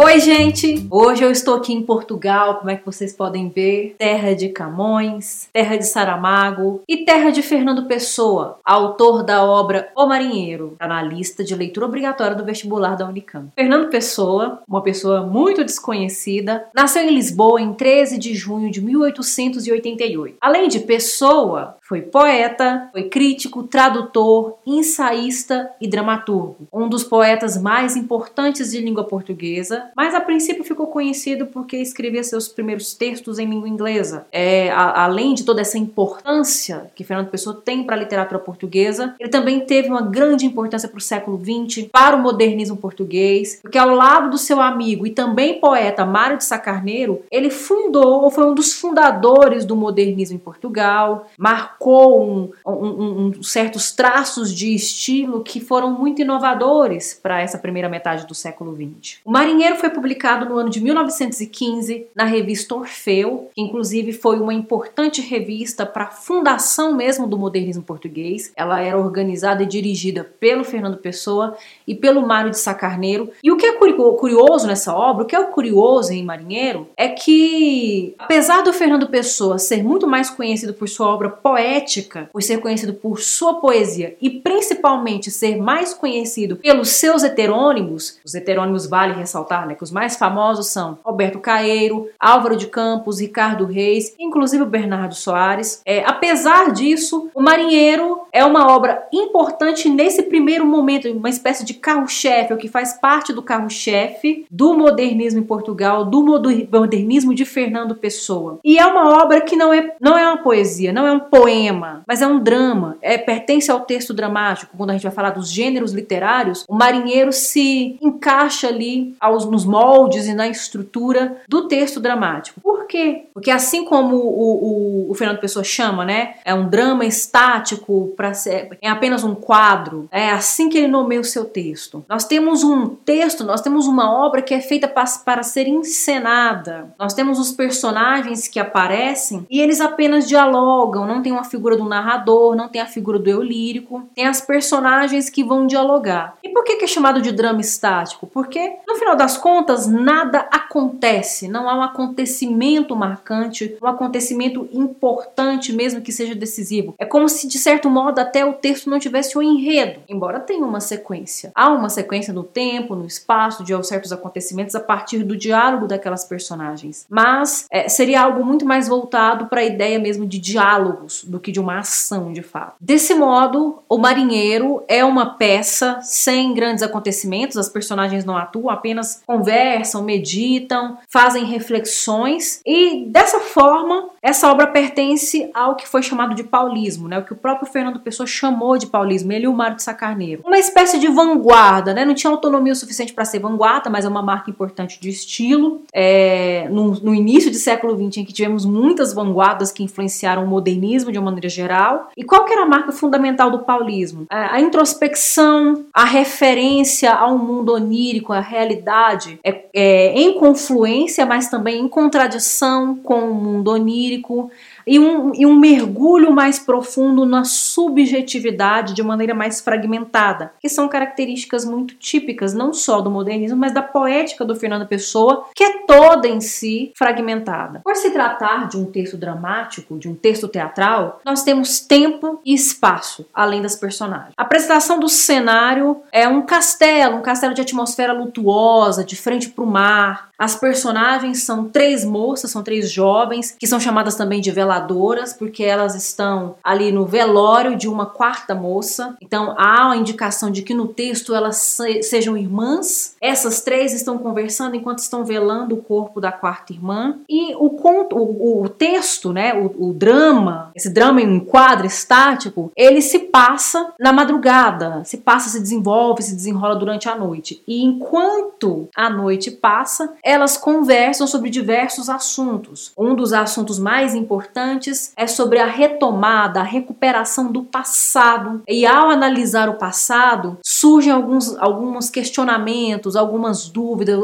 Oi, gente! Hoje eu estou aqui em Portugal, como é que vocês podem ver? Terra de Camões, terra de Saramago e terra de Fernando Pessoa, autor da obra O Marinheiro, está na lista de leitura obrigatória do vestibular da Unicamp. Fernando Pessoa, uma pessoa muito desconhecida, nasceu em Lisboa em 13 de junho de 1888. Além de Pessoa, foi poeta, foi crítico, tradutor, ensaísta e dramaturgo. Um dos poetas mais importantes de língua portuguesa, mas a princípio ficou conhecido porque escrevia seus primeiros textos em língua inglesa. É, a, além de toda essa importância que Fernando Pessoa tem para a literatura portuguesa, ele também teve uma grande importância para o século XX, para o modernismo português, porque ao lado do seu amigo e também poeta Mário de Sacarneiro, ele fundou ou foi um dos fundadores do modernismo em Portugal, marcou marcou um, um, um, certos traços de estilo que foram muito inovadores para essa primeira metade do século XX. O Marinheiro foi publicado no ano de 1915 na revista Orfeu, que inclusive foi uma importante revista para a fundação mesmo do modernismo português. Ela era organizada e dirigida pelo Fernando Pessoa e pelo Mário de Sacarneiro. E o que é curioso nessa obra, o que é curioso em Marinheiro, é que apesar do Fernando Pessoa ser muito mais conhecido por sua obra poética poética, por ser conhecido por sua poesia e principalmente ser mais conhecido pelos seus heterônimos, os heterônimos vale ressaltar, né, que os mais famosos são Roberto Caeiro, Álvaro de Campos, Ricardo Reis, inclusive o Bernardo Soares. É, apesar disso, o Marinheiro é uma obra importante nesse primeiro momento, uma espécie de carro-chefe, o que faz parte do carro-chefe do modernismo em Portugal, do modernismo de Fernando Pessoa. E é uma obra que não é, não é uma poesia, não é um poema poema, mas é um drama, é pertence ao texto dramático. Quando a gente vai falar dos gêneros literários, o marinheiro se encaixa ali aos, nos moldes e na estrutura do texto dramático. Por quê? Porque assim como o, o, o Fernando Pessoa chama, né, é um drama estático para ser é apenas um quadro. É assim que ele nomeia o seu texto. Nós temos um texto, nós temos uma obra que é feita para, para ser encenada. Nós temos os personagens que aparecem e eles apenas dialogam, não tem uma figura do narrador, não tem a figura do eu lírico, tem as personagens que vão dialogar. E por que, que é chamado de drama estático? Porque, no final das contas, nada acontece, não há um acontecimento marcante, um acontecimento importante, mesmo que seja decisivo. É como se, de certo modo, até o texto não tivesse um enredo, embora tenha uma sequência. Há uma sequência no tempo, no espaço, de certos acontecimentos a partir do diálogo daquelas personagens. Mas é, seria algo muito mais voltado para a ideia mesmo de diálogos do que de uma ação de fato. Desse modo, O Marinheiro é uma peça sem grandes acontecimentos, as personagens não atuam, apenas conversam, meditam, fazem reflexões e dessa forma essa obra pertence ao que foi chamado de paulismo, né? O que o próprio Fernando Pessoa chamou de paulismo, ele e o Mário de Sacarneiro. Uma espécie de vanguarda, né? Não tinha autonomia o suficiente para ser vanguarda, mas é uma marca importante de estilo. É, no, no início do século XX, em que tivemos muitas vanguardas que influenciaram o modernismo de uma maneira geral. E qual que era a marca fundamental do paulismo? É, a introspecção, a referência ao mundo onírico, a realidade, é, é, em confluência, mas também em contradição com o mundo onírico e um, e um mergulho mais profundo na subjetividade de maneira mais fragmentada, que são características muito típicas não só do modernismo, mas da poética do Fernando Pessoa, que é toda em si fragmentada. Por se tratar de um texto dramático, de um texto teatral, nós temos tempo e espaço, além das personagens. A apresentação do cenário é um castelo, um castelo de atmosfera lutuosa, de frente para o mar. As personagens são três moças, são três jovens, que são chamadas também de veladoras porque elas estão ali no velório de uma quarta moça. Então há uma indicação de que no texto elas se, sejam irmãs. Essas três estão conversando enquanto estão velando o corpo da quarta irmã. E o conto, o, o texto, né, o, o drama, esse drama em um quadro estático, ele se passa na madrugada, se passa, se desenvolve, se desenrola durante a noite. E enquanto a noite passa, elas conversam sobre diversos assuntos. Um dos assuntos mais importantes é sobre a retomada, a recuperação do passado. E ao analisar o passado, surgem alguns, alguns questionamentos, algumas dúvidas,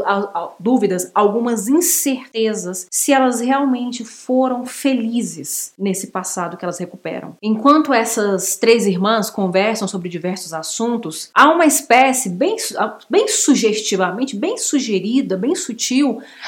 dúvidas, algumas incertezas se elas realmente foram felizes nesse passado que elas recuperam. Enquanto essas três irmãs conversam sobre diversos assuntos, há uma espécie bem, bem sugestivamente, bem sugerida, bem sutil,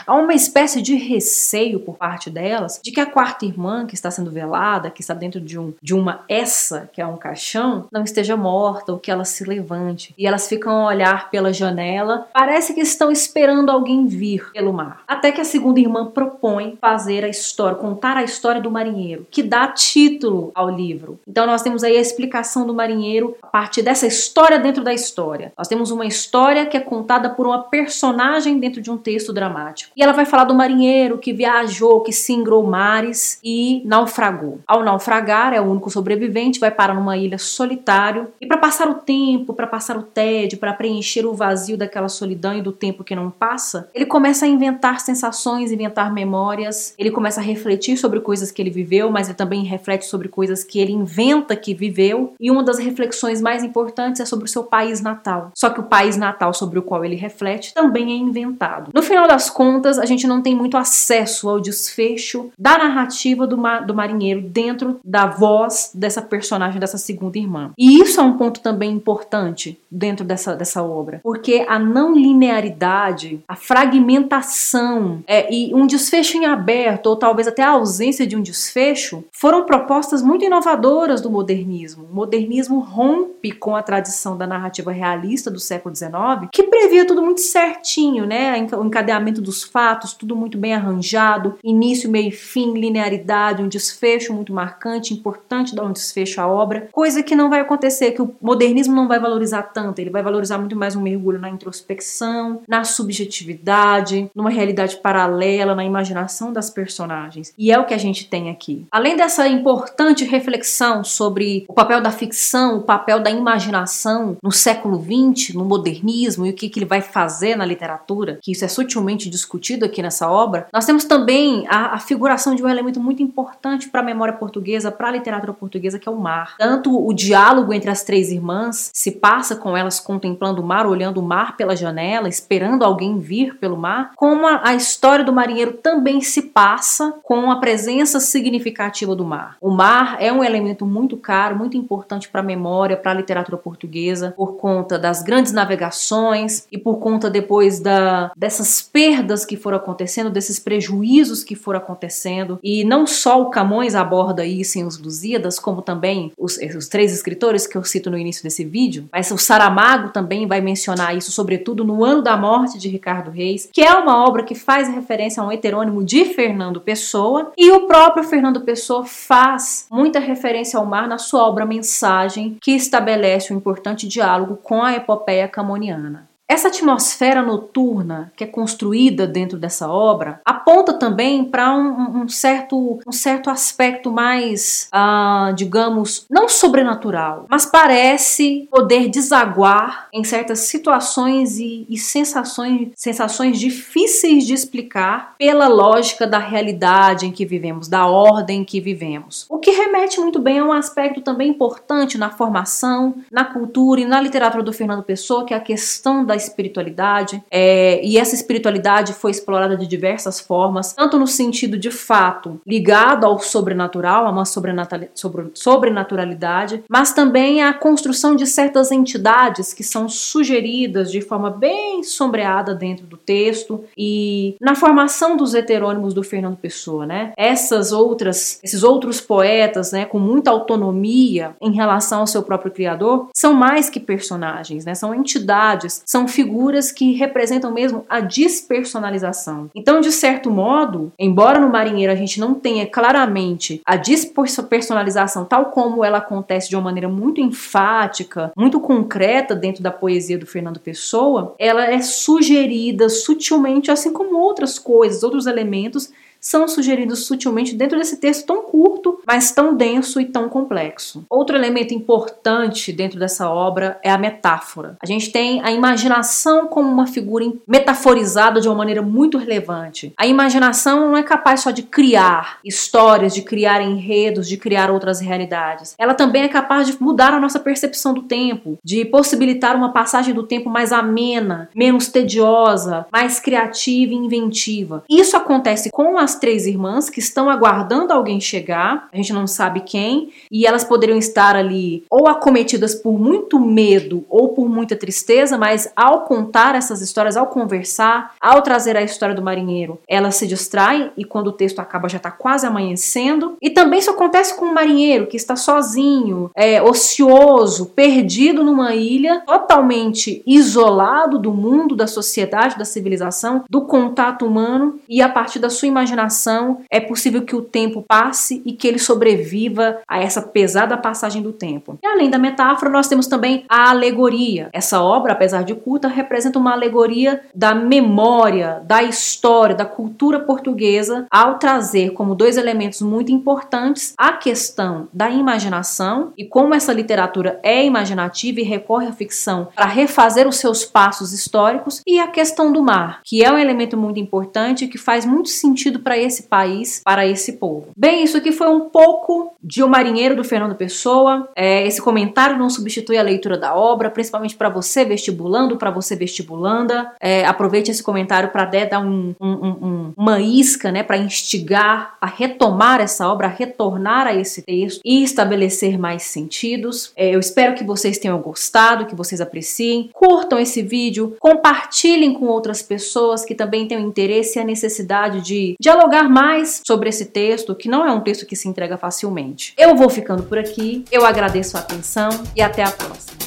há uma espécie de receio por parte delas de que a quarta irmã que está sendo velada, que está dentro de, um, de uma essa, que é um caixão, não esteja morta ou que ela se levante. E elas ficam a olhar pela janela, parece que estão esperando alguém vir pelo mar. Até que a segunda irmã propõe fazer a história, contar a história do marinheiro, que dá título ao livro. Então nós temos aí a explicação do marinheiro a partir dessa história dentro da história. Nós temos uma história que é contada por uma personagem dentro de um texto dramático. E ela vai falar do marinheiro que viajou, que singrou mares e naufragou. Ao naufragar, é o único sobrevivente, vai parar numa ilha solitário e para passar o tempo, para passar o tédio, para preencher o vazio daquela solidão e do tempo que não passa, ele começa a inventar sensações, inventar memórias, ele começa a refletir sobre coisas que ele viveu, mas ele também reflete sobre coisas que ele inventa que viveu. E uma das reflexões mais importantes é sobre o seu país natal. Só que o país natal sobre o qual ele reflete também é inventado. No final das contas, a gente não tem muito acesso ao desfecho da narrativa do, ma do marinheiro dentro da voz dessa personagem, dessa segunda irmã. E isso é um ponto também importante dentro dessa, dessa obra, porque a não linearidade, a fragmentação é, e um desfecho em aberto, ou talvez até a ausência de um desfecho, foram propostas muito inovadoras do modernismo. O modernismo rompe com a tradição da narrativa realista do século XIX, que previa tudo muito certinho, né? O encadeamento dos fatos, tudo muito bem arranjado, início, meio e fim, linearidade, um desfecho muito marcante, importante dar um desfecho à obra, coisa que não vai acontecer, que o modernismo não vai valorizar tanto, ele vai valorizar muito mais um mergulho na introspecção, na subjetividade, numa realidade paralela, na imaginação das personagens. E é o que a gente tem aqui. Além dessa importante reflexão sobre o papel da ficção, o papel da imaginação no século XX, no modernismo e o que, que ele vai fazer na literatura, que isso é sutilmente discutido aqui nessa obra, nós temos também a, a figuração de um elemento muito importante para a memória portuguesa, para a literatura portuguesa, que é o mar. Tanto o diálogo entre as três irmãs se passa com elas contemplando o mar, olhando o mar pela janela, esperando alguém vir pelo mar, como a, a história do marinheiro também se passa com a presença significativa do mar. O mar é um elemento muito caro, muito importante para a memória, para a literatura portuguesa, por conta das grandes navegações e por conta depois da, dessas perdas que foram acontecendo, desses prejuízos que foram acontecendo. E não só o Camões aborda isso em Os Lusíadas, como também os, os três escritores que eu cito no início desse vídeo, mas o Saramago também vai mencionar isso, sobretudo no ano da morte de Ricardo Reis, que é uma obra que faz referência a um heterônimo de Fernando Pessoa, e o próprio Fernando Pessoa faz muita referência ao mar na sua obra Mensagem, que estabelece um importante diálogo com a epopeia camoniana. Essa atmosfera noturna que é construída dentro dessa obra aponta também para um, um, certo, um certo aspecto mais, ah, digamos, não sobrenatural, mas parece poder desaguar em certas situações e, e sensações, sensações difíceis de explicar pela lógica da realidade em que vivemos, da ordem em que vivemos. O que remete muito bem a um aspecto também importante na formação, na cultura e na literatura do Fernando Pessoa, que é a questão da espiritualidade, é, e essa espiritualidade foi explorada de diversas formas, tanto no sentido de fato ligado ao sobrenatural, a uma sobrenaturalidade, mas também a construção de certas entidades que são sugeridas de forma bem sombreada dentro do texto e na formação dos heterônimos do Fernando Pessoa, né? Essas outras, esses outros poetas, né, com muita autonomia em relação ao seu próprio criador, são mais que personagens, né? São entidades, são figuras que representam mesmo a despersonalização. Então, de certo modo, embora no Marinheiro a gente não tenha claramente a despersonalização tal como ela acontece de uma maneira muito enfática, muito concreta dentro da poesia do Fernando Pessoa, ela é sugerida sutilmente, assim como outras coisas, outros elementos são sugeridos sutilmente dentro desse texto tão curto, mas tão denso e tão complexo. Outro elemento importante dentro dessa obra é a metáfora. A gente tem a imaginação como uma figura metaforizada de uma maneira muito relevante. A imaginação não é capaz só de criar histórias, de criar enredos, de criar outras realidades. Ela também é capaz de mudar a nossa percepção do tempo, de possibilitar uma passagem do tempo mais amena, menos tediosa, mais criativa e inventiva. Isso acontece com as três irmãs que estão aguardando alguém chegar, a gente não sabe quem, e elas poderiam estar ali ou acometidas por muito medo ou por muita tristeza, mas ao contar essas histórias, ao conversar, ao trazer a história do marinheiro, elas se distraem e quando o texto acaba já está quase amanhecendo. E também isso acontece com o marinheiro que está sozinho, é, ocioso, perdido numa ilha, totalmente isolado do mundo, da sociedade, da civilização, do contato humano, e a partir da sua imaginação é possível que o tempo passe e que ele sobreviva a essa pesada passagem do tempo. E além da metáfora, nós temos também a alegoria. Essa obra, apesar de curta, representa uma alegoria da memória, da história, da cultura portuguesa, ao trazer como dois elementos muito importantes a questão da imaginação e como essa literatura é imaginativa e recorre à ficção para refazer os seus passos históricos, e a questão do mar, que é um elemento muito importante e que faz muito sentido para esse país, para esse povo. Bem, isso aqui foi um pouco de O Marinheiro do Fernando Pessoa. É, esse comentário não substitui a leitura da obra, principalmente para você vestibulando, para você vestibulanda. É, aproveite esse comentário para dar um, um, um, uma isca, né, para instigar a retomar essa obra, a retornar a esse texto e estabelecer mais sentidos. É, eu espero que vocês tenham gostado, que vocês apreciem. Curtam esse vídeo, compartilhem com outras pessoas que também tenham interesse e a necessidade de dialogar mais sobre esse texto, que não é um texto que se entrega facilmente. Eu vou ficando por aqui, eu agradeço a atenção e até a próxima.